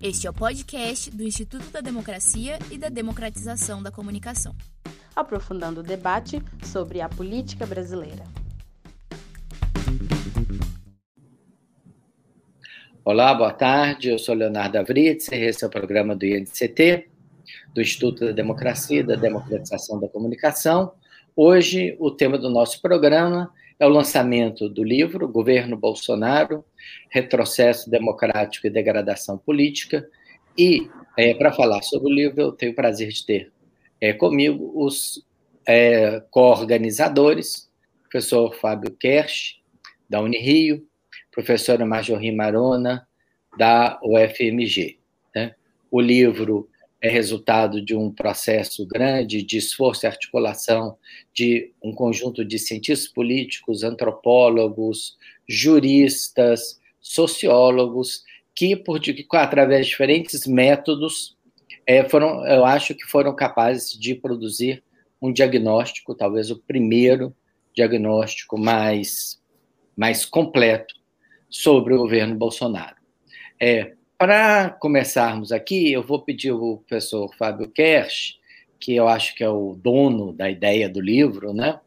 Este é o podcast do Instituto da Democracia e da Democratização da Comunicação. Aprofundando o debate sobre a política brasileira. Olá, boa tarde. Eu sou Leonardo Avritz e esse é o programa do INCT, do Instituto da Democracia e da Democratização da Comunicação. Hoje, o tema do nosso programa é o lançamento do livro Governo Bolsonaro, Retrocesso Democrático e Degradação Política. E, é, para falar sobre o livro, eu tenho o prazer de ter é, comigo os é, co-organizadores, professor Fábio Kersh, da Unirio, professora Marjorie Marona, da UFMG. Né? O livro é resultado de um processo grande de esforço e articulação de um conjunto de cientistas políticos, antropólogos, juristas, sociólogos, que, por, através de diferentes métodos, é, foram, eu acho que foram capazes de produzir um diagnóstico, talvez o primeiro diagnóstico mais, mais completo sobre o governo Bolsonaro. É, para começarmos aqui, eu vou pedir ao professor Fábio Kersh, que eu acho que é o dono da ideia do livro, né?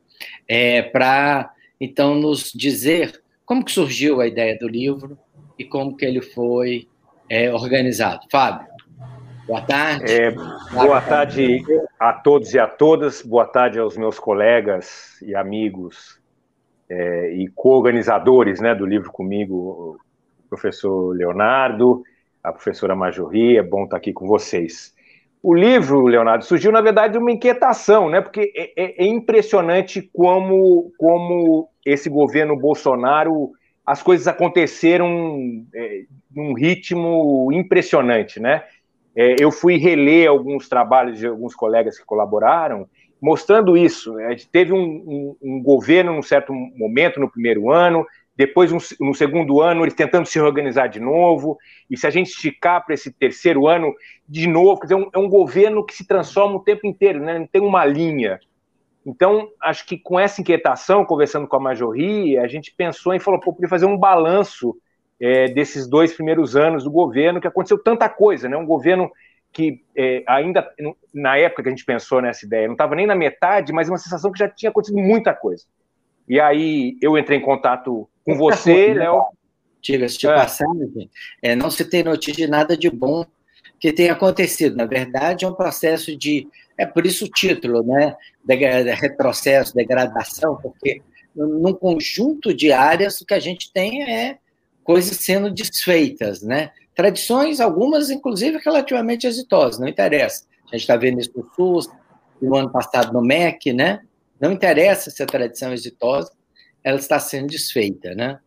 É, para então nos dizer como que surgiu a ideia do livro e como que ele foi é, organizado. Fábio, boa tarde. É, boa tarde a todos e a todas. Boa tarde aos meus colegas e amigos é, e co-organizadores né, do livro comigo, o professor Leonardo a professora Majorri, é bom estar aqui com vocês. O livro, Leonardo, surgiu, na verdade, de uma inquietação, né? Porque é, é, é impressionante como, como esse governo Bolsonaro, as coisas aconteceram é, num ritmo impressionante, né? É, eu fui reler alguns trabalhos de alguns colegas que colaboraram, mostrando isso. Né? Teve um, um, um governo, num certo momento, no primeiro ano, depois, no segundo ano, eles tentando se organizar de novo, e se a gente esticar para esse terceiro ano, de novo, quer dizer, é um, é um governo que se transforma o tempo inteiro, né? não tem uma linha. Então, acho que com essa inquietação, conversando com a Majorri, a gente pensou em falou, pô, podia fazer um balanço é, desses dois primeiros anos do governo, que aconteceu tanta coisa, né? Um governo que é, ainda, na época que a gente pensou nessa ideia, não estava nem na metade, mas uma sensação que já tinha acontecido muita coisa. E aí eu entrei em contato com você, Léo. Diga-se de é. passagem, é, não se tem notícia de nada de bom que tenha acontecido. Na verdade, é um processo de. É por isso o título, né? De, de retrocesso, degradação, porque num conjunto de áreas o que a gente tem é coisas sendo desfeitas, né? Tradições, algumas, inclusive, relativamente exitosas, não interessa. A gente está vendo isso no SUS, no ano passado no MEC, né? Não interessa se a tradição é exitosa, ela está sendo desfeita, né?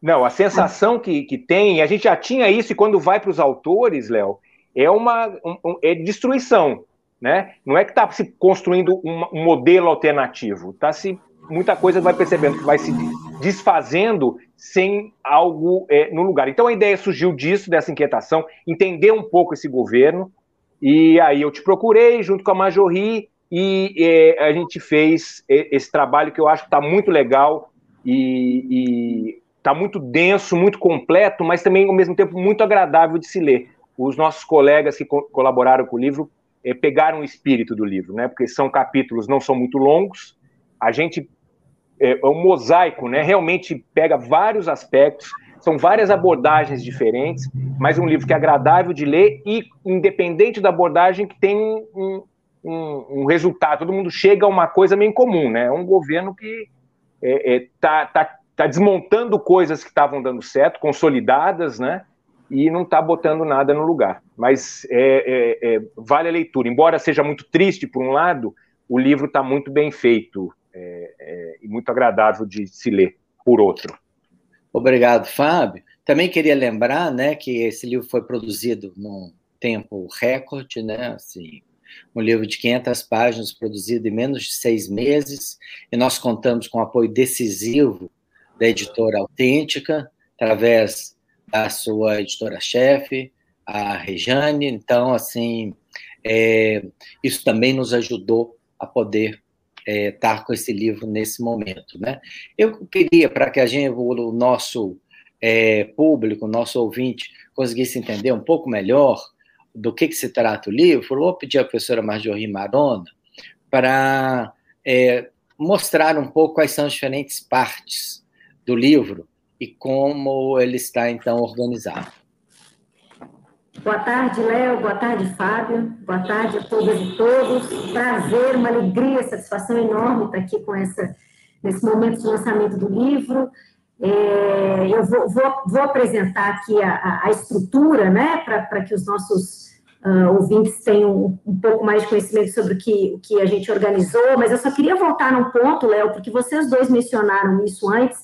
Não, a sensação que, que tem, a gente já tinha isso, e quando vai para os autores, Léo, é uma um, é destruição, né? Não é que está se construindo um, um modelo alternativo, tá se muita coisa vai percebendo que vai se desfazendo sem algo é, no lugar. Então a ideia surgiu disso, dessa inquietação, entender um pouco esse governo, e aí eu te procurei junto com a Majorri, e a gente fez esse trabalho que eu acho que está muito legal e está muito denso, muito completo, mas também ao mesmo tempo muito agradável de se ler. Os nossos colegas que co colaboraram com o livro é, pegaram o espírito do livro, né? Porque são capítulos não são muito longos. A gente é, é um mosaico, né? Realmente pega vários aspectos, são várias abordagens diferentes, mas um livro que é agradável de ler e independente da abordagem que tem um, um, um, resultado, todo mundo chega a uma coisa meio comum, né? É um governo que está é, é, tá, tá, tá desmontando coisas que estavam dando certo, consolidadas, né? E não está botando nada no lugar. Mas é, é, é, vale a leitura. Embora seja muito triste por um lado, o livro está muito bem feito é, e muito agradável de se ler, por outro. Obrigado, Fábio. Também queria lembrar, né, que esse livro foi produzido num tempo recorde, né, assim, um livro de 500 páginas produzido em menos de seis meses, e nós contamos com o apoio decisivo da editora Autêntica, através da sua editora-chefe, a Rejane. Então, assim, é, isso também nos ajudou a poder é, estar com esse livro nesse momento. Né? Eu queria, para que a gente, o nosso é, público, nosso ouvinte, conseguisse entender um pouco melhor do que, que se trata o livro, vou pedir à professora Marjorie Marona para é, mostrar um pouco quais são as diferentes partes do livro e como ele está, então, organizado. Boa tarde, Léo. Boa tarde, Fábio. Boa tarde a todas e todos. Prazer, uma alegria, satisfação enorme estar aqui com essa, nesse momento de lançamento do livro. É, eu vou, vou, vou, apresentar aqui a, a estrutura, né, para que os nossos uh, ouvintes tenham um, pouco mais de conhecimento sobre o que, o que a gente organizou, mas eu só queria voltar num ponto, Léo, porque vocês dois mencionaram isso antes,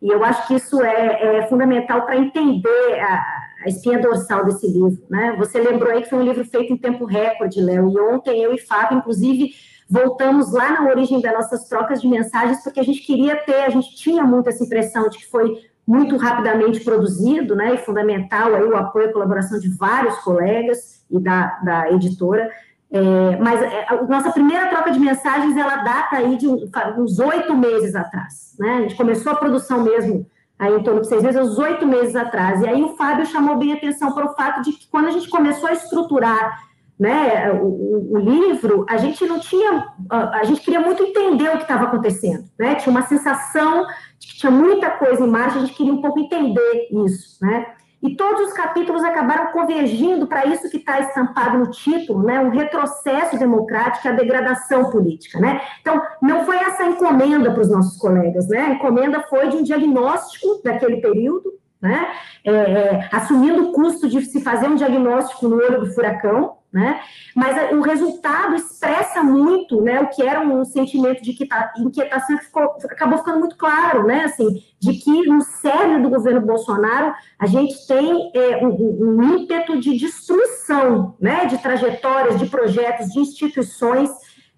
e eu acho que isso é, é fundamental para entender a, a espinha dorsal desse livro, né? Você lembrou aí que foi um livro feito em tempo recorde, Léo, e ontem eu e Fábio, inclusive, voltamos lá na origem das nossas trocas de mensagens, porque a gente queria ter, a gente tinha muito essa impressão de que foi muito rapidamente produzido, né, e fundamental aí o apoio e colaboração de vários colegas e da, da editora, é, mas é, a nossa primeira troca de mensagens, ela data aí de uns oito meses atrás, né, a gente começou a produção mesmo aí em torno de seis meses, uns oito meses atrás. E aí o Fábio chamou bem atenção para o fato de que quando a gente começou a estruturar né, o, o, livro, a gente não tinha, a gente queria muito entender o que estava acontecendo, né? Tinha uma sensação de que tinha muita coisa em marcha, a gente queria um pouco entender isso, né? E todos os capítulos acabaram convergindo para isso que está estampado no título, né? Um retrocesso democrático, a degradação política, né? Então, não foi essa encomenda para os nossos colegas, né? A encomenda foi de um diagnóstico daquele período, né? É, é, assumindo o custo de se fazer um diagnóstico no olho do furacão, né? Mas o resultado expressa muito, né, o que era um sentimento de inquietação que ficou, acabou ficando muito claro, né, assim, de que no cerne do governo Bolsonaro a gente tem é, um, um, ímpeto de destruição, né, de trajetórias, de projetos, de instituições.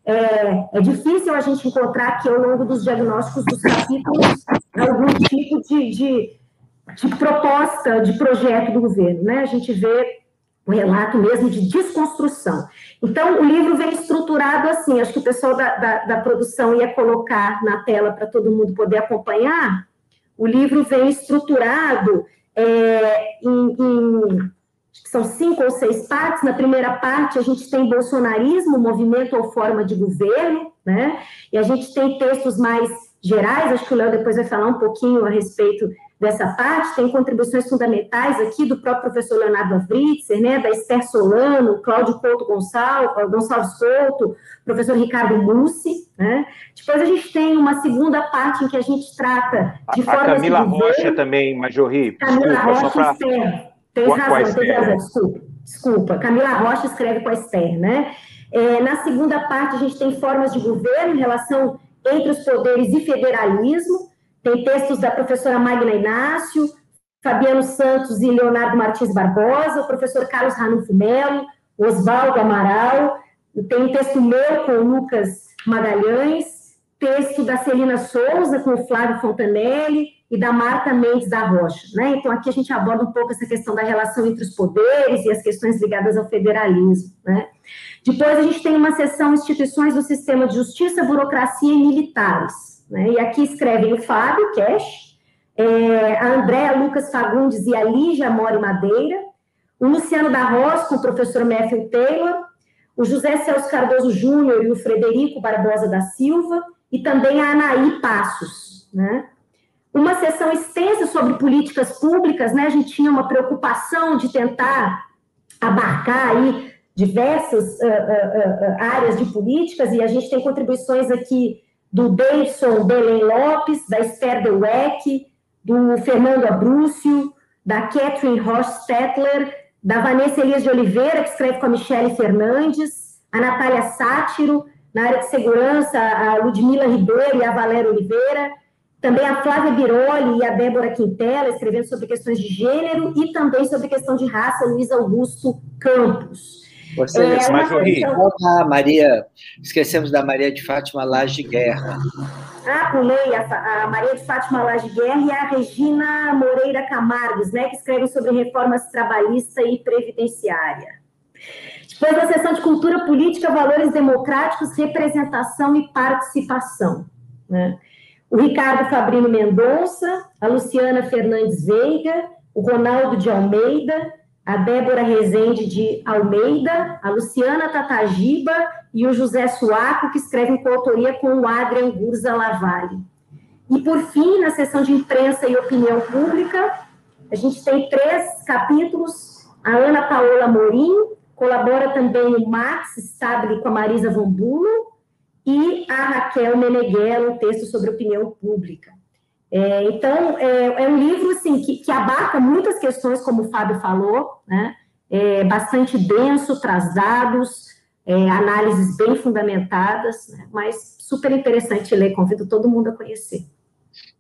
É, é difícil a gente encontrar aqui ao longo dos diagnósticos dos capítulos algum tipo de, de, de proposta, de projeto do governo, né? A gente vê um relato mesmo de desconstrução. Então, o livro vem estruturado assim, acho que o pessoal da, da, da produção ia colocar na tela para todo mundo poder acompanhar. O livro vem estruturado é, em, em são cinco ou seis partes. Na primeira parte, a gente tem bolsonarismo, movimento ou forma de governo, né? E a gente tem textos mais gerais, acho que o Léo depois vai falar um pouquinho a respeito dessa parte, tem contribuições fundamentais aqui do próprio professor Leonardo Avritzer, né, da Esther Solano, Cláudio Couto Gonçalves, Gonçalves Couto, professor Ricardo Mussi, né? Depois a gente tem uma segunda parte em que a gente trata de forma... A Camila Rocha também, Majorri, Camila desculpa, Rocha pra... Esther, tem razão, tem razão, desculpa, desculpa, Camila Rocha escreve com a Esther, né? É, na segunda parte a gente tem formas de governo, relação entre os poderes e federalismo, tem textos da professora Magna Inácio, Fabiano Santos e Leonardo Martins Barbosa, o professor Carlos Ranulfo Melo, Oswaldo Amaral, tem um texto meu com o Lucas Magalhães, texto da Celina Souza com o Flávio Fontanelli e da Marta Mendes da Rocha. Né? Então, aqui a gente aborda um pouco essa questão da relação entre os poderes e as questões ligadas ao federalismo. Né? Depois, a gente tem uma seção Instituições do Sistema de Justiça, Burocracia e Militares. Né? E aqui escrevem o Fábio Cash, é, a Andréa Lucas Fagundes e a Lígia Mori Madeira, o Luciano da Roça com o professor Matthew Taylor, o José Celso Cardoso Júnior e o Frederico Barbosa da Silva, e também a Anaí Passos. Né? Uma sessão extensa sobre políticas públicas, né? a gente tinha uma preocupação de tentar abarcar aí diversas uh, uh, uh, áreas de políticas, e a gente tem contribuições aqui do Davidson Belém Lopes, da Esther Dweck, do Fernando Abrúcio, da Catherine Ross-Stettler, da Vanessa Elias de Oliveira, que escreve com a Michele Fernandes, a Natália Sátiro, na área de segurança, a Ludmila Ribeiro e a Valéria Oliveira, também a Flávia Biroli e a Débora Quintela, escrevendo sobre questões de gênero, e também sobre questão de raça, Luiz Augusto Campos. Você, é, mas, a Maria, esquecemos da Maria de Fátima Laje Guerra. Ah, pulei a, a Maria de Fátima Laje Guerra e a Regina Moreira Camargos, né, que escrevem sobre reformas trabalhista e previdenciária. Depois da sessão de cultura política, valores democráticos, representação e participação. Né? o Ricardo Fabrino Mendonça, a Luciana Fernandes Veiga, o Ronaldo de Almeida, a Débora Rezende de Almeida, a Luciana Tatagiba e o José Suaco, que escrevem coautoria com o Adrian Gurza Lavalle. E, por fim, na seção de imprensa e opinião pública, a gente tem três capítulos. A Ana Paola Morim, colabora também o Max Stabile com a Marisa Vambulo, e a Raquel Meneghello, um texto sobre opinião pública. É, então, é, é, um livro assim, que, que, abarca muitas questões, como o Fábio falou, né? é bastante denso, traz dados, é, análises bem fundamentadas, né? mas super interessante ler, convido todo mundo a conhecer.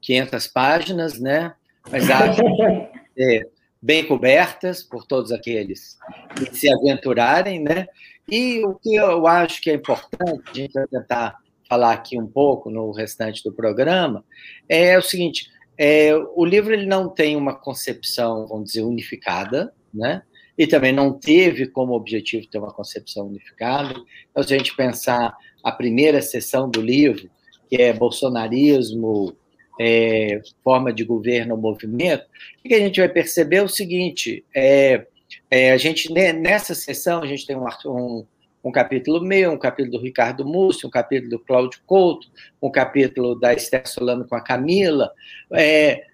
500 páginas, né? Mas acho bem cobertas por todos aqueles que se aventurarem, né? E o que eu acho que é importante, a gente tentar falar aqui um pouco no restante do programa, é o seguinte: é, o livro ele não tem uma concepção, vamos dizer, unificada, né? E também não teve como objetivo ter uma concepção unificada. Então, se a gente pensar a primeira sessão do livro, que é bolsonarismo, é, forma de governo, movimento, o que a gente vai perceber é o seguinte: é, é, a gente, nessa sessão, a gente tem um, um, um, capítulo meu, um capítulo do Ricardo Múcio, um capítulo do Cláudio Couto, um capítulo da Esther Solano com a Camila. É,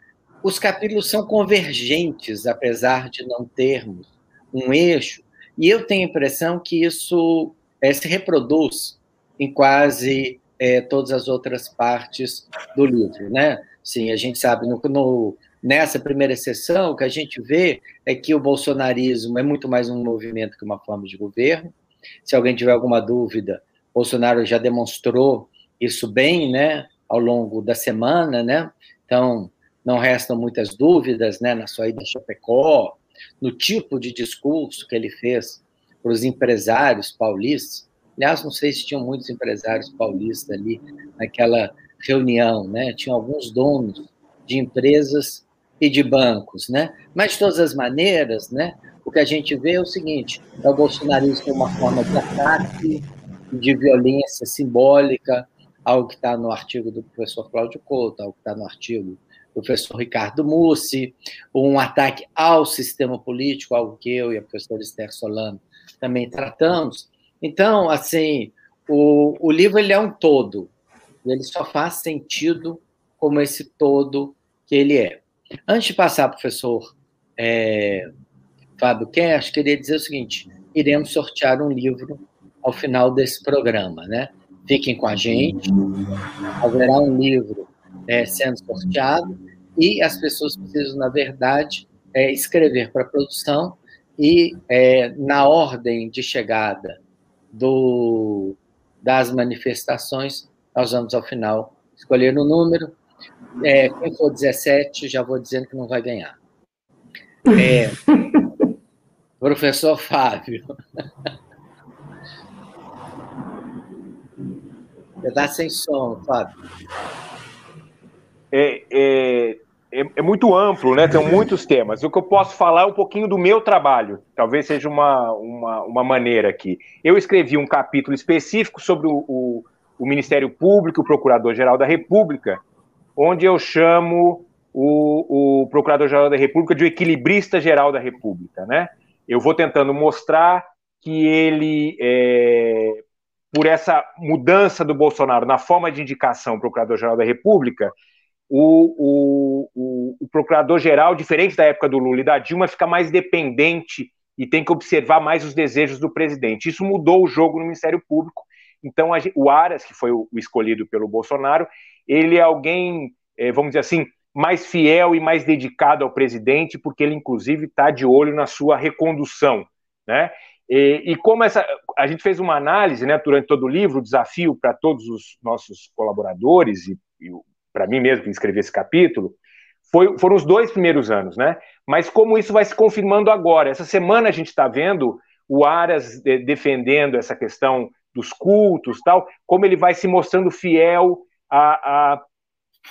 os capítulos são convergentes, apesar de não termos um eixo, e eu tenho a impressão que isso é, se reproduz em quase é, todas as outras partes do livro, né? Sim, a gente sabe no, no nessa primeira sessão, o que a gente vê é que o bolsonarismo é muito mais um movimento que uma forma de governo. Se alguém tiver alguma dúvida, Bolsonaro já demonstrou isso bem, né, ao longo da semana, né? Então, não restam muitas dúvidas, né, na sua ida a Chapecó, no tipo de discurso que ele fez para os empresários paulistas. Aliás, não sei se tinham muitos empresários paulistas ali naquela reunião, né? Tinham alguns donos de empresas e de bancos, né? Mas de todas as maneiras, né? Que a gente vê é o seguinte: é o bolsonarismo como uma forma de ataque, de violência simbólica, algo que está no artigo do professor Cláudio Couto, algo que está no artigo do professor Ricardo Mussi, um ataque ao sistema político, algo que eu e a professora Esther Solano também tratamos. Então, assim, o, o livro ele é um todo, ele só faz sentido como esse todo que ele é. Antes de passar, professor é, Fábio Cash, queria dizer o seguinte: iremos sortear um livro ao final desse programa, né? Fiquem com a gente, haverá um livro é, sendo sorteado e as pessoas precisam, na verdade, é, escrever para a produção e, é, na ordem de chegada do, das manifestações, nós vamos, ao final, escolher o um número é, quem for 17, já vou dizendo que não vai ganhar. É, professor Fábio. Você está sem som, Fábio. É, é, é, é, muito amplo, né? Tem muitos temas. O que eu posso falar é um pouquinho do meu trabalho. Talvez seja uma, uma, uma maneira aqui. Eu escrevi um capítulo específico sobre o, o, o Ministério Público, o Procurador-Geral da República, onde eu chamo o, o Procurador-Geral da República de o equilibrista geral da República, né? Eu vou tentando mostrar que ele, é, por essa mudança do Bolsonaro na forma de indicação Procurador-Geral da República, o, o, o, Procurador-Geral, diferente da época do Lula e da Dilma, fica mais dependente e tem que observar mais os desejos do presidente. Isso mudou o jogo no Ministério Público. Então, o Aras, que foi o, o escolhido pelo Bolsonaro, ele é alguém, é, vamos dizer assim, mais fiel e mais dedicado ao presidente, porque ele, inclusive, está de olho na sua recondução. Né? E, e, como essa, a gente fez uma análise né, durante todo o livro, o desafio para todos os nossos colaboradores e, e para mim mesmo que escrevi esse capítulo, foi, foram os dois primeiros anos, né? Mas como isso vai se confirmando agora? Essa semana a gente está vendo o Aras de, defendendo essa questão dos cultos, tal, como ele vai se mostrando fiel a, a,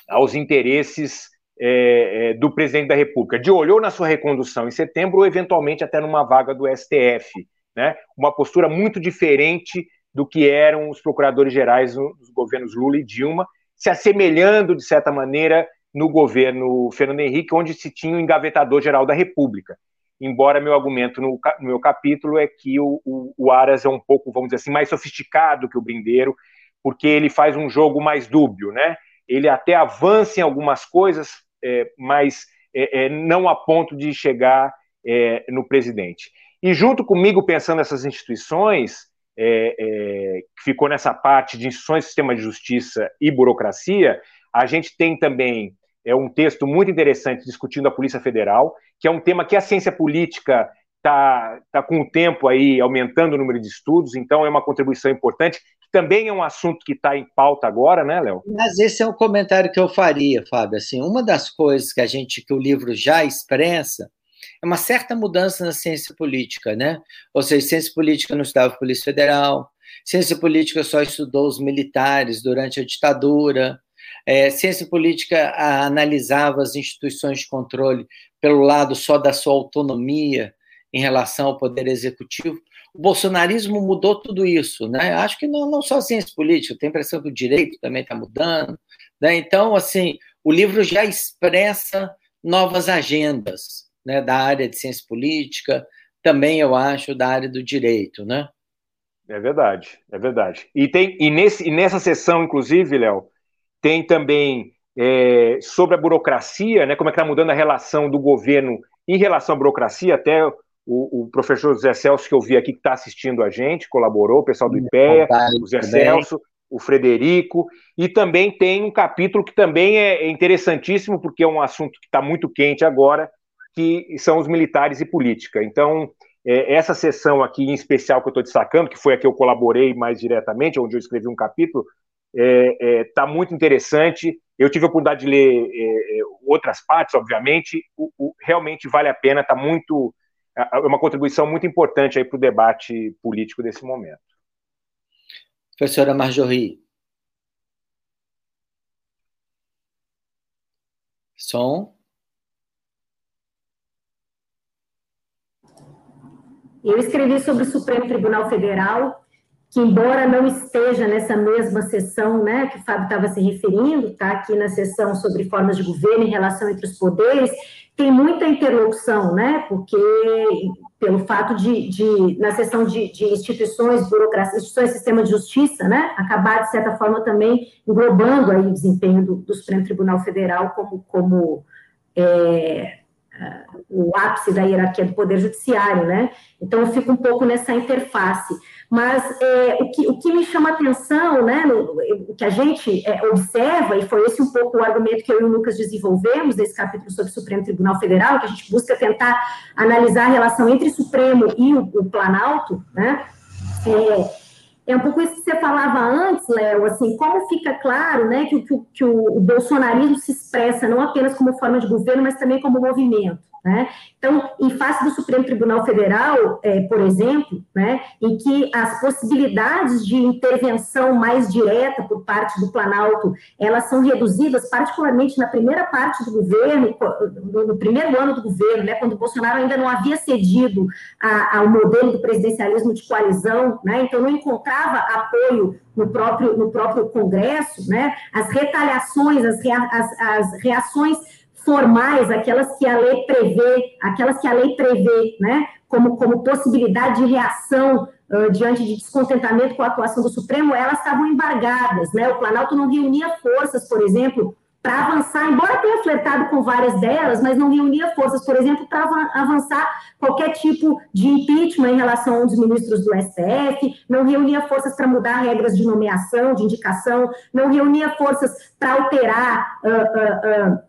aos interesses é, é, do presidente da República, de olhou na sua recondução em setembro ou eventualmente até numa vaga do STF, né? Uma postura muito diferente do que eram os procuradores gerais nos governos Lula e Dilma, se assemelhando, de certa maneira, no governo Fernando Henrique, onde se tinha o engavetador-geral da República. Embora meu argumento no, no meu capítulo é que o, o, o, Aras é um pouco, vamos dizer assim, mais sofisticado que o Brindeiro, porque ele faz um jogo mais dúbio, né? Ele até avança em algumas coisas, é, mas é, é, não a ponto de chegar é, no presidente. E junto comigo, pensando nessas instituições, é, que ficou nessa parte de instituições, sistema de justiça e burocracia, a gente tem também é um texto muito interessante discutindo a Polícia Federal, que é um tema que a ciência política está tá com o tempo aí aumentando o número de estudos, então é uma contribuição importante, também é um assunto que está em pauta agora, né, Léo? Mas esse é um comentário que eu faria, Fábio. Assim, uma das coisas que a gente, que o livro já expressa, é uma certa mudança na ciência política, né? Ou seja, ciência política não estudava Polícia Federal, ciência política só estudou os militares durante a ditadura, é, ciência política analisava as instituições de controle pelo lado só da sua autonomia em relação ao poder executivo. O bolsonarismo mudou tudo isso, né? Acho que não, não só a ciência política, tem a impressão que o direito também está mudando, né? Então, assim, o livro já expressa novas agendas, né, da área de ciência política, também eu acho da área do direito, né? É verdade, é verdade. E tem e nesse e nessa sessão, inclusive, Léo, tem também é, sobre a burocracia, né, como é que está mudando a relação do governo em relação à burocracia, até o, o professor José Celso, que eu vi aqui, que está assistindo a gente, colaborou, o pessoal do IPEA, o José Celso, o Frederico, e também tem um capítulo que também é interessantíssimo, porque é um assunto que está muito quente agora, que são os militares e política. Então, é, essa sessão aqui em especial que eu estou destacando, que foi a que eu colaborei mais diretamente, onde eu escrevi um capítulo, está é, é, tá muito interessante. Eu tive a oportunidade de ler é, é, outras partes, obviamente. O, o, realmente vale a pena, está muito. É uma contribuição muito importante aí para o debate político desse momento. Professora Marjorie. Som. Eu escrevi sobre o Supremo Tribunal Federal que embora não esteja nessa mesma sessão, né, que o Fábio estava se referindo, está aqui na sessão sobre formas de governo em relação entre os poderes, tem muita interlocução, né, porque pelo fato de, de na sessão de, de instituições, burocracia, instituições sistema de justiça, né, acabar, de certa forma, também englobando aí o desempenho do, do Supremo Tribunal Federal como, como é, o ápice da hierarquia do Poder Judiciário, né? Então, eu fico um pouco nessa interface. Mas é, o, que, o que me chama atenção, né, o que a gente é, observa, e foi esse um pouco o argumento que eu e o Lucas desenvolvemos nesse capítulo sobre o Supremo Tribunal Federal, que a gente busca tentar analisar a relação entre o Supremo e o, o Planalto, né, é, é um pouco isso que você falava antes, Léo, assim, como fica claro, né, que, que, que o bolsonarismo se expressa não apenas como forma de governo, mas também como movimento. Né? Então, em face do Supremo Tribunal Federal, é, por exemplo, né, em que as possibilidades de intervenção mais direta por parte do Planalto, elas são reduzidas, particularmente na primeira parte do governo, no primeiro ano do governo, né, quando o Bolsonaro ainda não havia cedido a, ao modelo do presidencialismo de coalizão, né, então não encontrava apoio no próprio, no próprio Congresso, né, as retaliações, as, rea, as, as reações formais, aquelas que a lei prevê, aquelas que a lei prevê, né, como, como possibilidade de reação uh, diante de descontentamento com a atuação do Supremo, elas estavam embargadas, né, o Planalto não reunia forças, por exemplo, para avançar, embora tenha flertado com várias delas, mas não reunia forças, por exemplo, para avançar qualquer tipo de impeachment em relação a um dos ministros do STF, não reunia forças para mudar regras de nomeação, de indicação, não reunia forças para alterar uh, uh, uh,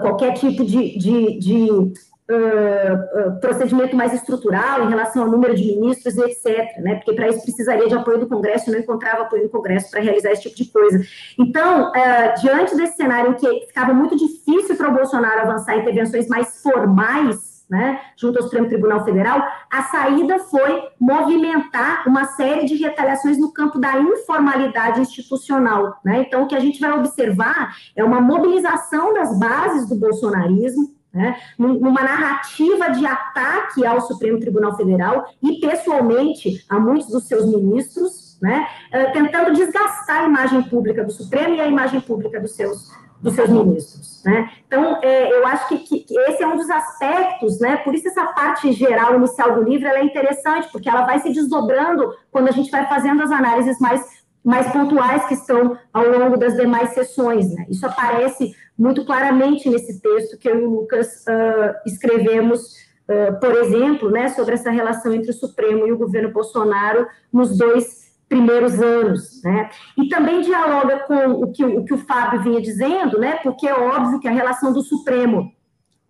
qualquer tipo de, de, de uh, procedimento mais estrutural em relação ao número de ministros etc., né? porque para isso precisaria de apoio do Congresso, não encontrava apoio do Congresso para realizar esse tipo de coisa. Então, diante desse cenário em que ficava muito difícil para o Bolsonaro avançar intervenções mais formais, né, junto ao Supremo Tribunal Federal, a saída foi movimentar uma série de retaliações no campo da informalidade institucional. Né? Então, o que a gente vai observar é uma mobilização das bases do bolsonarismo, né, numa narrativa de ataque ao Supremo Tribunal Federal e, pessoalmente, a muitos dos seus ministros, né, tentando desgastar a imagem pública do Supremo e a imagem pública dos seus, dos seus ministros. Né? Então, é, eu acho que, que, esse é um dos aspectos, né? por isso essa parte geral inicial do livro é interessante, porque ela vai se desdobrando quando a gente vai fazendo as análises mais mais pontuais que estão ao longo das demais sessões. Né? Isso aparece muito claramente nesse texto que eu e o Lucas uh, escrevemos, uh, por exemplo, né, sobre essa relação entre o Supremo e o governo Bolsonaro nos dois primeiros anos, né? E também dialoga com o que, o que o Fábio vinha dizendo, né? Porque é óbvio que a relação do Supremo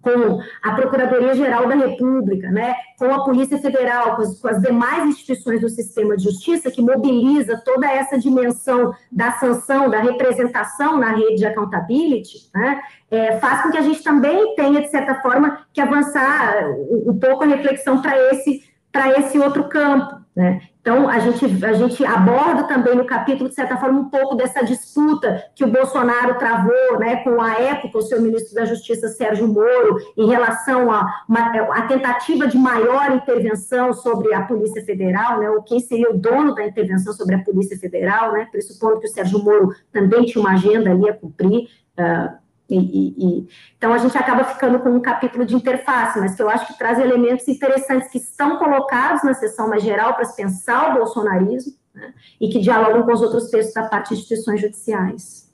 com a Procuradoria-Geral da República, né, com a Polícia Federal, com as, com as, demais instituições do sistema de justiça, que mobiliza toda essa dimensão da sanção, da representação na rede de accountability, né, é, faz com que a gente também tenha, de certa forma, que avançar um, um pouco a reflexão para esse, esse outro campo. Né? Então, a gente, a gente aborda também no capítulo, de certa forma, um pouco dessa disputa que o Bolsonaro travou né, com a época, o seu ministro da Justiça, Sérgio Moro, em relação a, uma, a tentativa de maior intervenção sobre a Polícia Federal, né, ou quem seria o dono da intervenção sobre a Polícia Federal, né, pressupondo que o Sérgio Moro também tinha uma agenda ali a cumprir. Uh, e, e, e, então a gente acaba ficando com um capítulo de interface, mas que eu acho que traz elementos interessantes que estão colocados na sessão mais geral para se pensar o bolsonarismo né, e que dialogam com os outros textos da parte de instituições judiciais.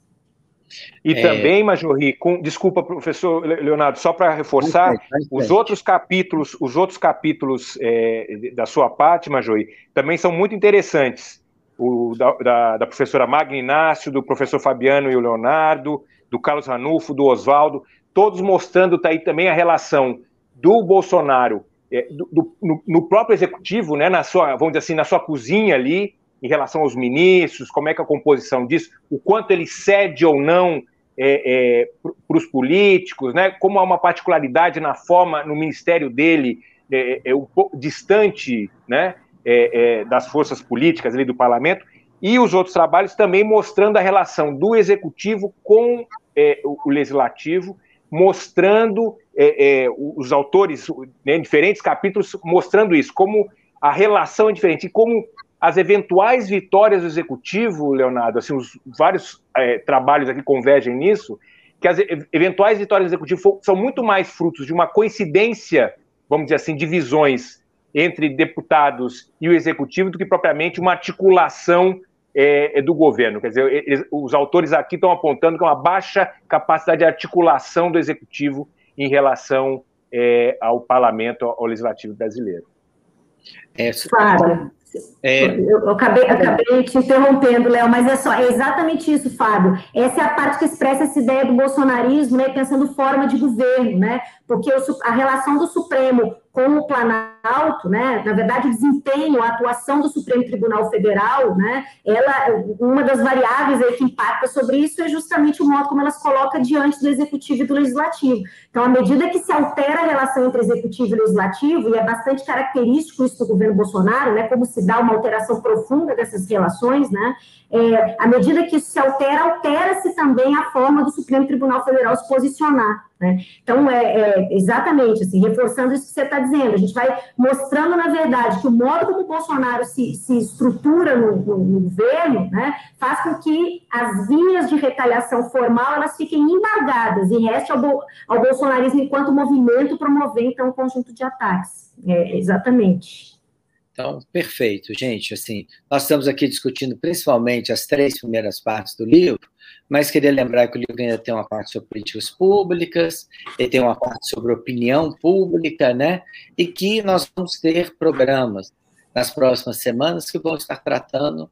E é... também, Majorri, com, desculpa, professor Leonardo, só para reforçar, os outros capítulos, os outros capítulos é, da sua parte, Majorri, também são muito interessantes. O da, da, da professora Magna Inácio, do professor Fabiano e o Leonardo, do Carlos Ranulfo, do Oswaldo, todos mostrando tá aí também a relação do Bolsonaro é, do, do, no, no, próprio executivo, né, na sua, vamos dizer assim, na sua cozinha ali, em relação aos ministros, como é que é a composição disso, o quanto ele cede ou não é, é, para os políticos, né, como há uma particularidade na forma, no ministério dele, é, é um pouco distante, né, é, das forças políticas ali do parlamento, e os outros trabalhos também mostrando a relação do executivo com é, o legislativo, mostrando é, é, os autores, né, diferentes capítulos, mostrando isso, como a relação é diferente, e como as eventuais vitórias do executivo, Leonardo, assim, os vários é, trabalhos aqui convergem nisso, que as eventuais vitórias do executivo são muito mais frutos de uma coincidência, vamos dizer assim, de visões entre deputados e o executivo do que propriamente uma articulação é, é, do governo. Quer dizer, eles, os autores aqui estão apontando que é uma baixa capacidade de articulação do executivo em relação é, ao parlamento, ao legislativo brasileiro. É, Fábio, é... eu, acabei, acabei te interrompendo, Léo, mas é só é exatamente isso, Fábio. Essa é a parte que expressa essa ideia do bolsonarismo, né, pensando forma de governo, né? Porque o, a relação do Supremo com o Planalto, né, na verdade, o desempenho, a atuação do Supremo Tribunal Federal, né, ela, uma das variáveis aí que impacta sobre isso é justamente o modo como ela se coloca diante do Executivo e do Legislativo. Então, à medida que se altera a relação entre Executivo e Legislativo, e é bastante característico isso do governo Bolsonaro, né, como se dá uma alteração profunda dessas relações, né, é, à medida que isso se altera, altera-se também a forma do Supremo Tribunal Federal se posicionar. Né? Então, é, é, exatamente, assim, reforçando isso que você está dizendo, a gente vai mostrando, na verdade, que o modo como o Bolsonaro se, se estrutura no, no, no governo né, faz com que as vias de retaliação formal elas fiquem embargadas e reste ao, ao bolsonarismo enquanto movimento promover, então, um conjunto de ataques. É, exatamente. Então, perfeito, gente. Assim, nós estamos aqui discutindo principalmente as três primeiras partes do livro, mas queria lembrar que o livro ainda tem uma parte sobre políticas públicas, ele tem uma parte sobre opinião pública, né? E que nós vamos ter programas nas próximas semanas que vão estar tratando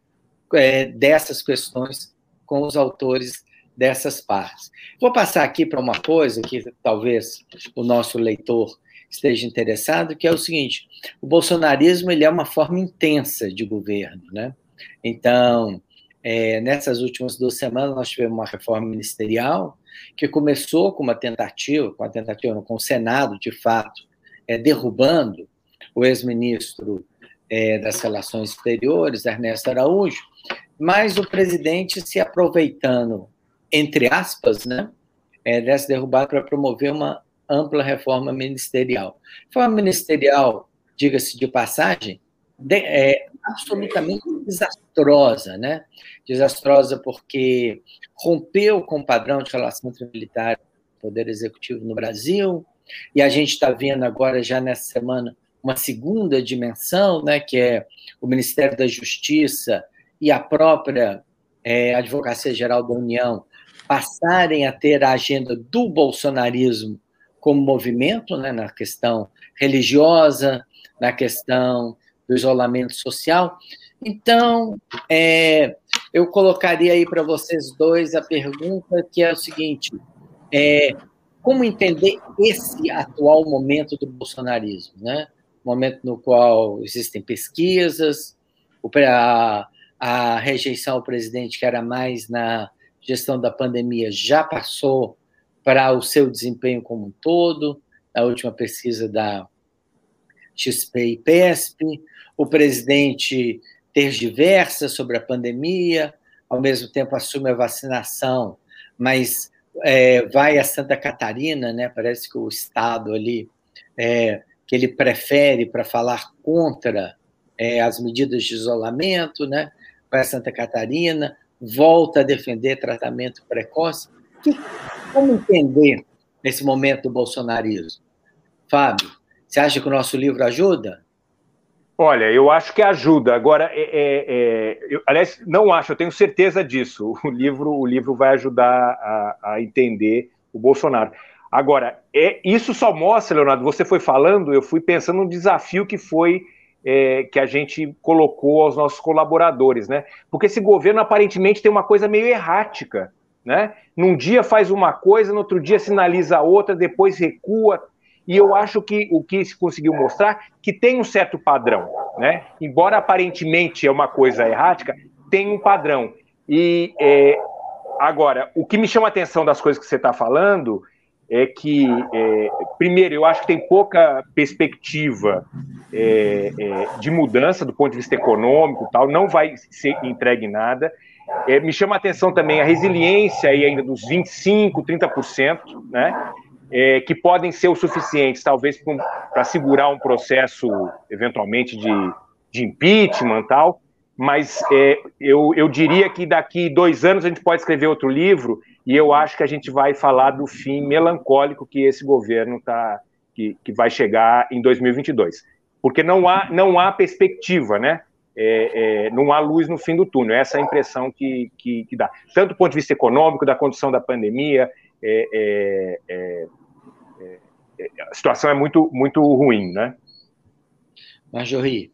é, dessas questões com os autores dessas partes. Vou passar aqui para uma coisa que talvez o nosso leitor esteja interessado, que é o seguinte: o bolsonarismo ele é uma forma intensa de governo, né? Então, é, nessas últimas duas semanas, nós tivemos uma reforma ministerial que começou com uma tentativa, com a tentativa, com o Senado, de fato, é, derrubando o ex-ministro é, das Relações Exteriores, Ernesto Araújo, mas o presidente se aproveitando, entre aspas, né, é, dessa derrubada para promover uma ampla reforma ministerial. Reforma ministerial, diga-se de passagem, de, é, absolutamente desastrosa, né? Desastrosa porque rompeu com o padrão de relação entre militar e poder executivo no Brasil, e a gente está vendo agora, já nessa semana, uma segunda dimensão, né, que é o Ministério da Justiça e a própria é, Advocacia Geral da União passarem a ter a agenda do bolsonarismo como movimento, né, na questão religiosa, na questão do isolamento social. Então, é, eu colocaria aí para vocês dois a pergunta que é o seguinte: é, como entender esse atual momento do bolsonarismo, né? Momento no qual existem pesquisas, a, a rejeição ao presidente, que era mais na gestão da pandemia, já passou para o seu desempenho como um todo, a última pesquisa da XP e PESP, o presidente diversas sobre a pandemia, ao mesmo tempo assume a vacinação, mas é, vai a Santa Catarina, né? Parece que o estado ali é, que ele prefere para falar contra é, as medidas de isolamento, né? Vai a Santa Catarina, volta a defender tratamento precoce. Como entender esse momento do bolsonarismo? Fábio, você acha que o nosso livro ajuda? Olha, eu acho que ajuda. Agora, é, é, é, eu, aliás, não acho, eu tenho certeza disso. O livro, o livro vai ajudar a, a entender o Bolsonaro. Agora, é, isso só mostra, Leonardo, você foi falando, eu fui pensando no desafio que foi é, que a gente colocou aos nossos colaboradores, né? Porque esse governo aparentemente tem uma coisa meio errática, né? Num dia faz uma coisa, no outro dia sinaliza outra, depois recua. E eu acho que o que se conseguiu mostrar que tem um certo padrão, né? Embora aparentemente é uma coisa errática, tem um padrão. E é, agora, o que me chama a atenção das coisas que você está falando é que, é, primeiro, eu acho que tem pouca perspectiva é, é, de mudança do ponto de vista econômico, tal, não vai ser entregue nada. É, me chama a atenção também a resiliência aí ainda dos 25, 30%, né? é, que podem ser o suficientes, talvez, para segurar um processo, eventualmente, de, de impeachment e tal, mas é, eu, eu diria que daqui dois anos a gente pode escrever outro livro e eu acho que a gente vai falar do fim melancólico que esse governo tá, que, que vai chegar em 2022. Porque não há, não há perspectiva, né? É, é, não há luz no fim do túnel. Essa é a impressão que, que, que dá. Tanto do ponto de vista econômico, da condição da pandemia, é é, é, é, a situação é muito, muito ruim, né? Marjorie.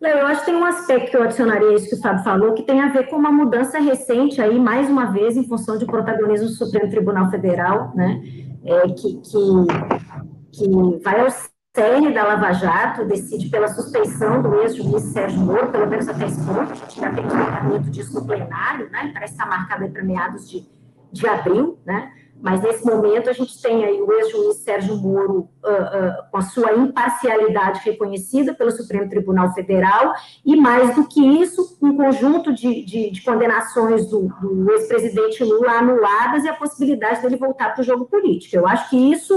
Eu acho que tem um aspecto que eu adicionaria a isso que o Fábio falou, que tem a ver com uma mudança recente aí, mais uma vez, em função de protagonismo do Supremo Tribunal Federal, né, é, que, que, que vai cerne da Lava Jato, decide pela suspeição do ex-juiz Sérgio Moro, pelo menos até esse ponto, a gente já tem tratamento disso no plenário, né, parece estar marcado para meados de, de abril, né, mas nesse momento a gente tem aí o ex-juiz Sérgio Moro uh, uh, com a sua imparcialidade reconhecida pelo Supremo Tribunal Federal e mais do que isso, um conjunto de, de, de condenações do, do ex-presidente Lula anuladas e a possibilidade dele voltar para o jogo político. Eu acho que isso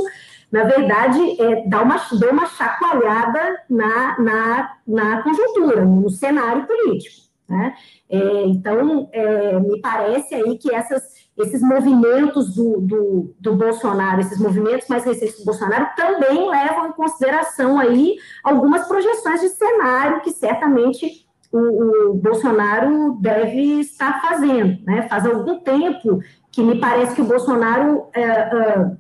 na verdade, é, dá uma, deu uma chacoalhada na, na, na conjuntura, no cenário político. Né? É, então, é, me parece aí que essas, esses movimentos do, do, do, Bolsonaro, esses movimentos mais recentes do Bolsonaro, também levam em consideração aí algumas projeções de cenário que certamente o, o Bolsonaro deve estar fazendo. Né? Faz algum tempo que me parece que o Bolsonaro é, é,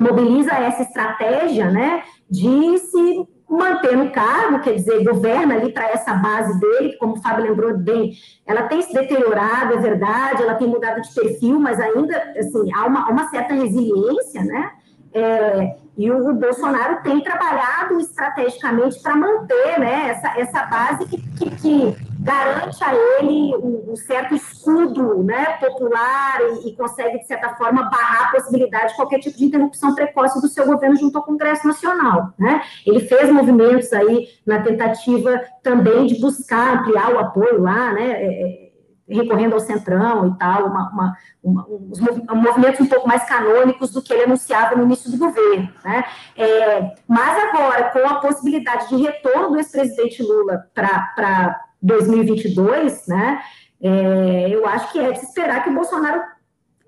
mobiliza essa estratégia né, de se manter no cargo, quer dizer, governa ali para essa base dele, que, como o Fábio lembrou bem, ela tem se deteriorado, é verdade, ela tem mudado de perfil, mas ainda, assim, há uma, uma certa resiliência, né? É, e o, Bolsonaro tem trabalhado estrategicamente para manter né, essa, essa base que, que, que garante a ele um, um certo escudo né, popular e, e, consegue, de certa forma, barrar a possibilidade de qualquer tipo de interrupção precoce do seu governo junto ao Congresso Nacional. Né? Ele fez movimentos aí na tentativa também de buscar ampliar o apoio lá, né? É, é recorrendo ao Centrão e tal, uma, uma, uma, uns movimentos um pouco mais canônicos do que ele anunciava no início do governo. Né? É, mas agora, com a possibilidade de retorno do ex-presidente Lula para 2022, né, é, eu acho que é de esperar que o Bolsonaro,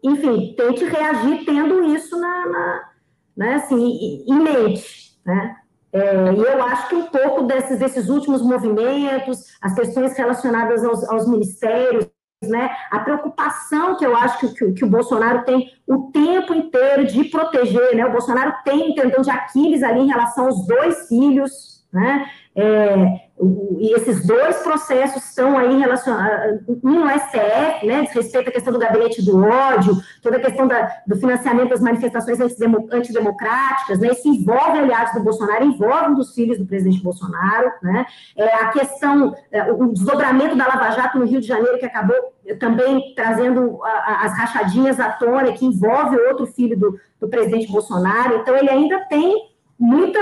enfim, tente reagir tendo isso na, na né, assim, em mente. Né? É, e eu acho que um pouco desses, desses últimos movimentos, as questões relacionadas aos, aos ministérios, né, a preocupação que eu acho que, que, que, o Bolsonaro tem o tempo inteiro de proteger, né, o Bolsonaro tem um tendão de Aquiles ali em relação aos dois filhos, né, é, e esses dois processos estão aí relacionados, um no STF, né, diz respeito à questão do gabinete do ódio, toda a questão da, do financiamento das manifestações antidemocráticas, né, isso envolve aliados do Bolsonaro, envolve um dos filhos do presidente Bolsonaro, né, é, a questão, é, o desdobramento da Lava Jato no Rio de Janeiro, que acabou também trazendo a, as rachadinhas à tona, que envolve outro filho do, do presidente Bolsonaro, então ele ainda tem muita,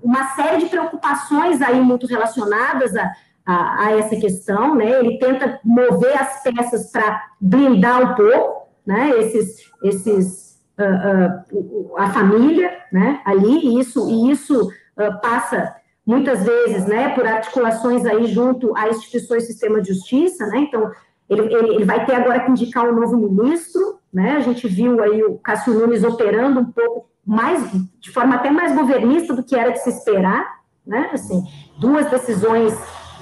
uma série de preocupações aí muito relacionadas a, a, a essa questão, né? Ele tenta mover as peças para blindar um pouco, né? Esses, esses, uh, uh, a família, né? Ali e isso e isso uh, passa muitas vezes, né? Por articulações aí junto a instituições sistema de justiça, né? Então ele, ele, ele vai ter agora que indicar um novo ministro, né? A gente viu aí o Cássio Nunes operando um pouco mais, de forma até mais governista do que era de se esperar, né? Assim, duas decisões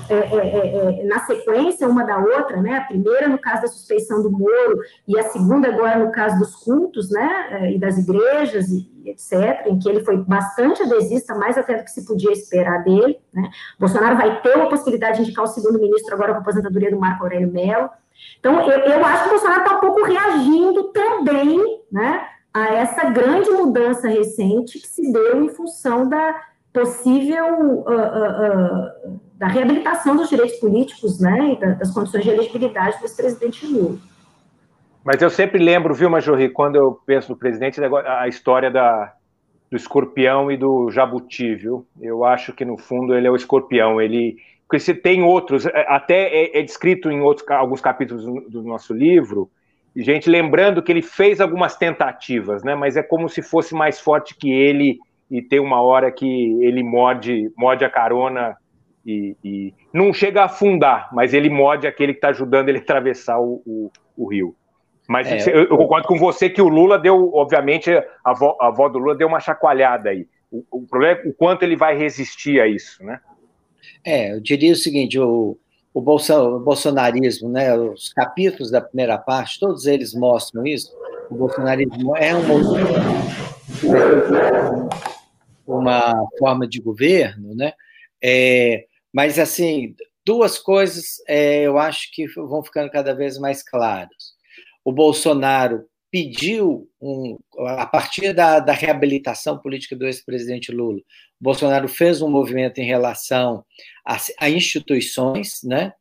é, é, é, é, na sequência uma da outra, né? A primeira no caso da suspeição do Moro e a segunda agora no caso dos cultos, né? É, e das igrejas e, etc. Em que ele foi bastante adesista, mais até do que se podia esperar dele. Né? Bolsonaro vai ter uma possibilidade de indicar o segundo ministro agora com a aposentadoria do Marco Aurélio Mello. Então, eu, eu acho que o Bolsonaro está um pouco reagindo também, né? a essa grande mudança recente que se deu em função da possível uh, uh, uh, da reabilitação dos direitos políticos, né, e da, das condições de elegibilidade do ex-presidente Lula. Mas eu sempre lembro, viu, Majorri, quando eu penso no presidente, a história da, do escorpião e do jabuti, viu? Eu acho que, no fundo, ele é o escorpião. Ele, porque se tem outros, é, até é, é descrito em outros, alguns capítulos do nosso livro, gente lembrando que ele fez algumas tentativas, né? Mas é como se fosse mais forte que ele e tem uma hora que ele morde, morde a carona e, e não chega a afundar, mas ele morde aquele que está ajudando ele a atravessar o, o, o rio. Mas é, eu, eu, concordo com você que o Lula deu, obviamente, a avó, a avó do Lula deu uma chacoalhada aí. O, o, problema é o quanto ele vai resistir a isso, né? É, eu diria o seguinte: o, o, o bolsonarismo, né, os capítulos da primeira parte, todos eles mostram isso. O bolsonarismo é um uma forma de governo, né? É, mas assim, duas coisas é, eu acho que vão ficando cada vez mais claras. O Bolsonaro pediu, um, a partir da, da reabilitação política do ex-presidente Lula, Bolsonaro fez um movimento em relação a, a instituições, né?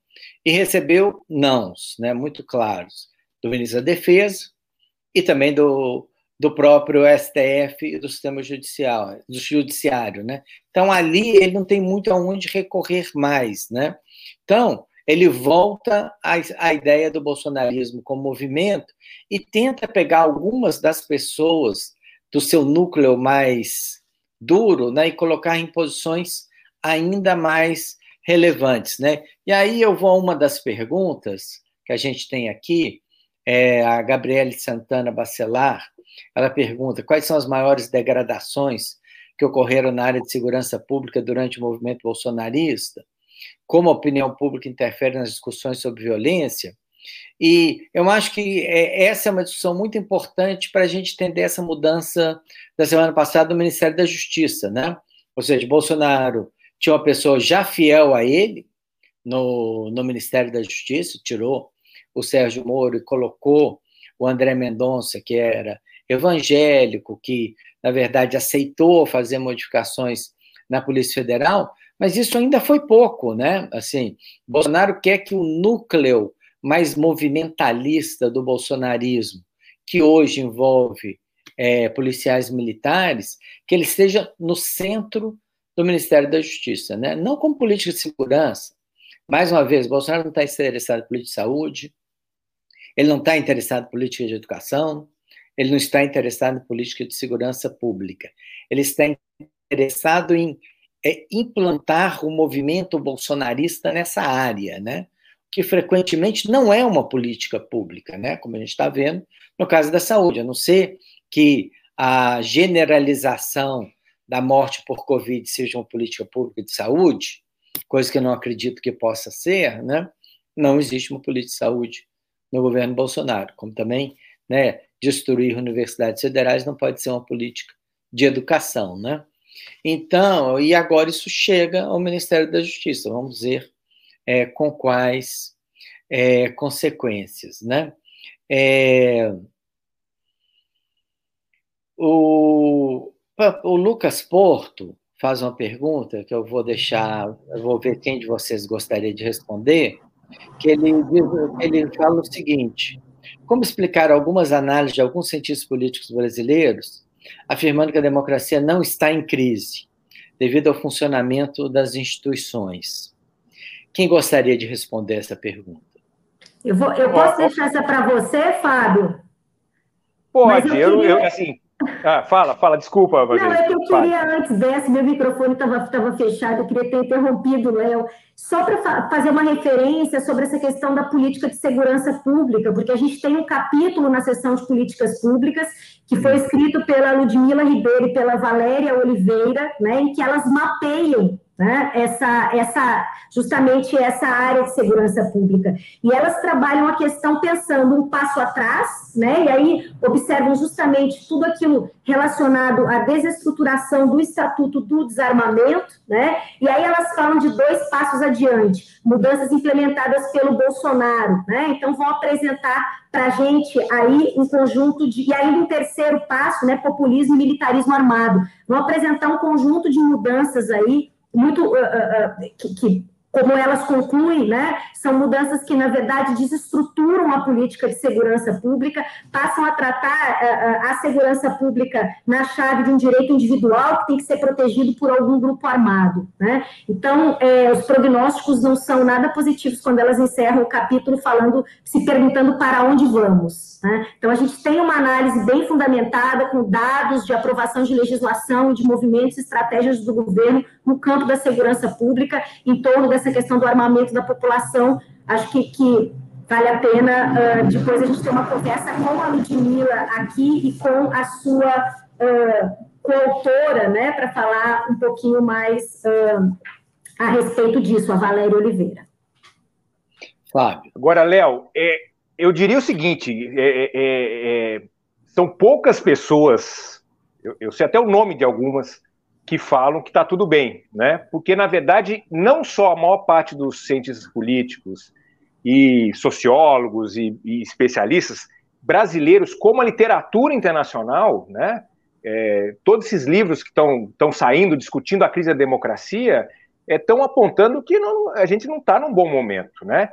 E recebeu nãos, né? Muito claros, do ministro da Defesa e também do, do próprio STF e do sistema judicial, do judiciário, né? Então ali ele não tem muito aonde recorrer mais, né? Então ele volta à, à ideia do bolsonarismo como movimento e tenta pegar algumas das pessoas do seu núcleo mais duro né, e colocar em posições ainda mais relevantes. Né? E aí eu vou a uma das perguntas que a gente tem aqui, é a Gabriele Santana Bacelar, ela pergunta quais são as maiores degradações que ocorreram na área de segurança pública durante o movimento bolsonarista como a opinião pública interfere nas discussões sobre violência. E eu acho que é, essa é uma discussão muito importante para a gente entender essa mudança da semana passada do Ministério da Justiça, né? Ou seja, Bolsonaro tinha uma pessoa já fiel a ele no, no Ministério da Justiça, tirou o Sérgio Moro e colocou o André Mendonça, que era evangélico, que, na verdade, aceitou fazer modificações na Polícia Federal, mas isso ainda foi pouco, né? Assim, Bolsonaro quer que o núcleo mais movimentalista do bolsonarismo, que hoje envolve é, policiais militares, que ele esteja no centro do Ministério da Justiça, né? Não como política de segurança, Mais uma vez, Bolsonaro não está interessado em política de saúde, ele não está interessado em política de educação, ele não está interessado em política de segurança pública. Ele está interessado em é, implantar o movimento bolsonarista nessa área, né? Que frequentemente não é uma política pública, né? como a gente está vendo no caso da saúde, a não ser que a generalização da morte por Covid seja uma política pública de saúde, coisa que eu não acredito que possa ser, né? não existe uma política de saúde no governo Bolsonaro, como também né, destruir universidades federais não pode ser uma política de educação, né? Então, e agora isso chega ao Ministério da Justiça, vamos ver é, com quais é, consequências, né? É, o, o Lucas Porto faz uma pergunta que eu vou deixar, eu vou ver quem de vocês gostaria de responder, que ele, ele fala o seguinte: como explicar algumas análises de alguns cientistas políticos brasileiros afirmando que a democracia não está em crise devido ao funcionamento das instituições? Quem gostaria de responder essa pergunta? Eu, vou, eu posso deixar essa para você, Fábio? Pode, eu, queria... eu, assim, ah, fala, fala, desculpa. Não, é que eu queria fala. antes dessa, meu microfone estava fechado, eu queria ter interrompido o Léo, só para fa fazer uma referência sobre essa questão da política de segurança pública, porque a gente tem um capítulo na seção de políticas públicas que foi escrito pela Ludmila Ribeiro e pela Valéria Oliveira, né, em que elas mapeiam né, essa, essa, justamente essa área de segurança pública. E elas trabalham a questão pensando um passo atrás, né, e aí observam justamente tudo aquilo relacionado à desestruturação do Estatuto do Desarmamento, né, e aí elas falam de dois passos adiante, mudanças implementadas pelo Bolsonaro, né, então vão apresentar para a gente aí um conjunto de, e ainda um terceiro passo, né, populismo e militarismo armado, vão apresentar um conjunto de mudanças aí muito uh, uh, que, que, como elas concluem, né, são mudanças que, na verdade, desestruturam a política de segurança pública, passam a tratar uh, a segurança pública na chave de um direito individual que tem que ser protegido por algum grupo armado. Né? Então, eh, os prognósticos não são nada positivos quando elas encerram o capítulo falando, se perguntando para onde vamos. Né? Então, a gente tem uma análise bem fundamentada, com dados de aprovação de legislação de movimentos e estratégias do governo no campo da segurança pública, em torno dessa questão do armamento da população. Acho que, que vale a pena uh, depois a gente ter uma conversa com a Ludmilla aqui e com a sua uh, coautora, né, para falar um pouquinho mais uh, a respeito disso, a Valéria Oliveira. Fábio. Agora, Léo, é, eu diria o seguinte: é, é, é, são poucas pessoas, eu, eu sei até o nome de algumas, que falam que está tudo bem, né? Porque na verdade não só a maior parte dos cientistas políticos e sociólogos e, e especialistas brasileiros, como a literatura internacional, né? É, todos esses livros que estão saindo discutindo a crise da democracia estão é, apontando que não, a gente não está num bom momento, né?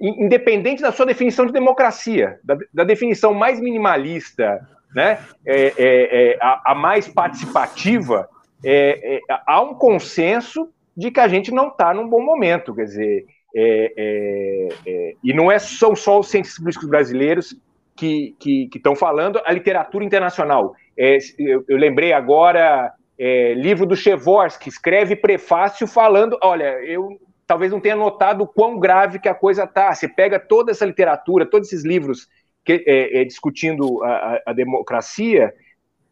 Independente da sua definição de democracia, da, da definição mais minimalista, né? É, é, é a, a mais participativa, é, é, há um consenso de que a gente não está num bom momento, quer dizer, é, é, é, e não é, são só os cientistas políticos brasileiros que estão falando, a literatura internacional. É, eu, eu, lembrei agora, livro do Chevors, que escreve prefácio falando, olha, eu talvez não tenha notado o quão grave que a coisa está. Você pega toda essa literatura, todos esses livros que, discutindo a, a democracia,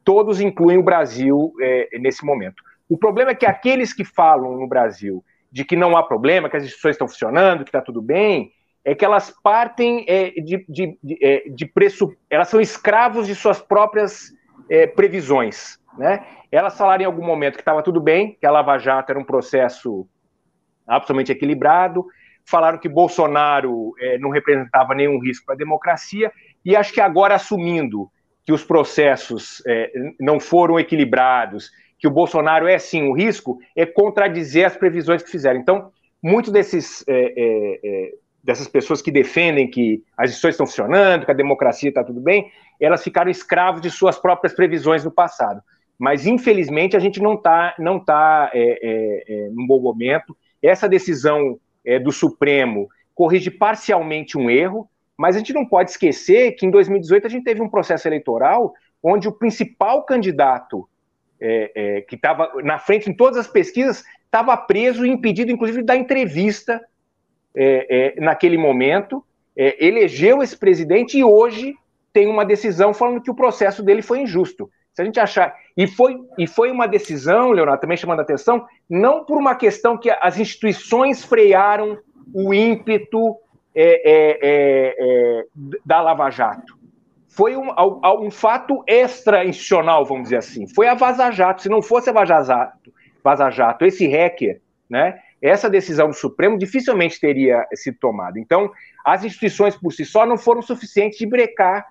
todos incluem o Brasil é, nesse momento. O problema é que aqueles que falam no Brasil de que não há problema, que as instituições estão funcionando, que está tudo bem, é que elas partem é, de, de, de, é, de preço, elas são escravos de suas próprias é, previsões. Né? Elas falaram em algum momento que estava tudo bem, que a Lava Jato era um processo absolutamente equilibrado, falaram que Bolsonaro é, não representava nenhum risco para a democracia, e acho que agora assumindo que os processos é, não foram equilibrados, que o Bolsonaro é sim um risco, é contradizer as previsões que fizeram. Então, muitos desses é, é, é dessas pessoas que defendem que as instituições estão funcionando, que a democracia está tudo bem, elas ficaram escravos de suas próprias previsões no passado. Mas, infelizmente, a gente não está não tá, é, é, num bom momento. Essa decisão é, do Supremo corrige parcialmente um erro, mas a gente não pode esquecer que em 2018 a gente teve um processo eleitoral onde o principal candidato é, é, que estava na frente em todas as pesquisas estava preso e impedido, inclusive, da entrevista é, é, naquele momento, é, elegeu esse presidente e hoje tem uma decisão falando que o processo dele foi injusto. Se a gente achar. E foi, e foi uma decisão, Leonardo, também chamando a atenção, não por uma questão que as instituições frearam o ímpeto é, é, é, é da Lava Jato. Foi um, um fato extra-institucional, vamos dizer assim. Foi a Vaza Jato. Se não fosse a Vaza Jato, Vaza Jato esse hacker, né, essa decisão do Supremo dificilmente teria sido tomada. Então, as instituições por si só não foram suficientes de brecar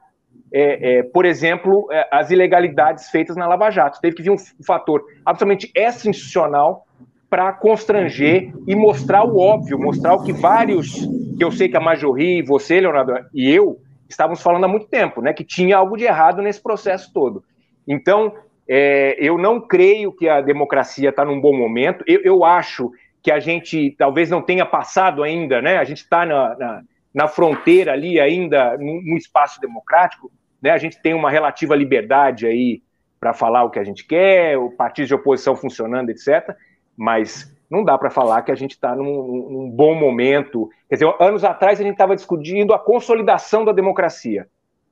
é, é, por exemplo, é, as ilegalidades feitas na Lava Jato. Teve que vir um, fator absolutamente extra-institucional para constranger e mostrar o óbvio, mostrar o que vários, que eu sei que a Majorri, você, Leonardo, e eu, estávamos falando há muito tempo, né, que tinha algo de errado nesse processo todo. Então, é, eu não creio que a democracia está num bom momento. Eu, eu, acho que a gente talvez não tenha passado ainda, né? A gente está na, na na fronteira ali ainda, no espaço democrático, né, a gente tem uma relativa liberdade aí para falar o que a gente quer, o partido de oposição funcionando, etc. Mas não dá para falar que a gente está num, num, bom momento. Quer dizer, anos atrás a gente estava discutindo a consolidação da democracia.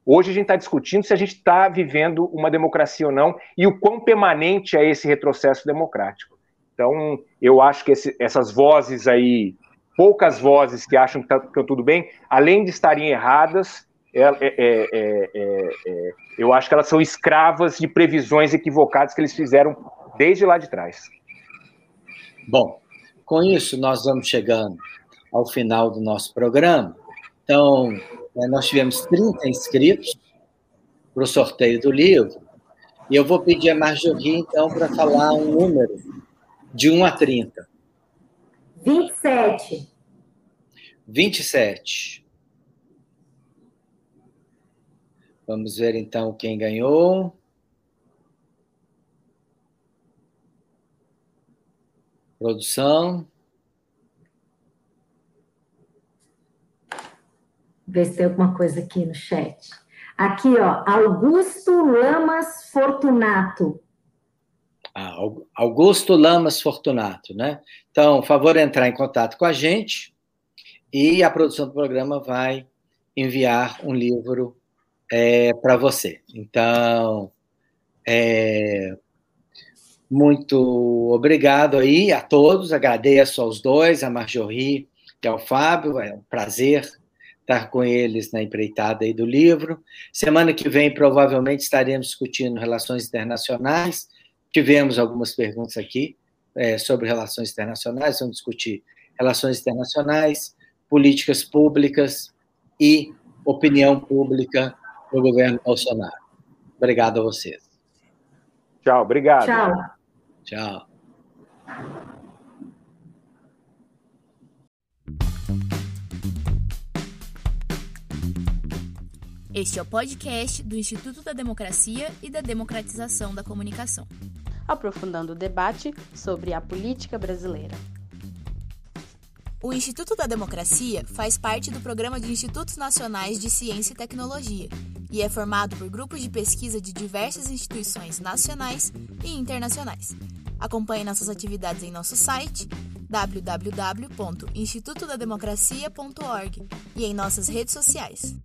Hoje a gente está discutindo se a gente está vivendo uma democracia ou não e o quão permanente é esse retrocesso democrático. Então, eu acho que esse, essas vozes aí poucas vozes que acham que está tá tudo bem, além de estarem erradas, é é, é, é, é, eu acho que elas são escravas de previsões equivocadas que eles fizeram desde lá de trás. Bom, com isso nós vamos chegando ao final do nosso programa. Então, nós tivemos 30 inscritos para o sorteio do livro, e eu vou pedir a Marjorie, então, para falar um número de 1 a 30. 27. 27. Vamos ver então quem ganhou. Produção. Ver se tem alguma coisa aqui no chat. Aqui, ó, Augusto Lamas Fortunato. Ah, Augusto Lamas Fortunato, né? Então, favor entrar em contato com a gente e a produção do programa vai enviar um livro é, para você. Então, é, muito obrigado aí a todos, agradeço aos dois, a Marjorie e ao Fábio, é um prazer estar com eles na empreitada aí do livro. Semana que vem, provavelmente, estaremos discutindo relações internacionais, Tivemos algumas perguntas aqui é, sobre relações internacionais, vamos discutir relações internacionais, políticas públicas e opinião pública do governo Bolsonaro. Obrigado a vocês. Tchau, obrigado. Tchau. Tchau. Este é o podcast do Instituto da Democracia e da Democratização da Comunicação aprofundando o debate sobre a política brasileira. O Instituto da Democracia faz parte do Programa de Institutos Nacionais de Ciência e Tecnologia e é formado por grupos de pesquisa de diversas instituições nacionais e internacionais. Acompanhe nossas atividades em nosso site www.institutodademocracia.org e em nossas redes sociais.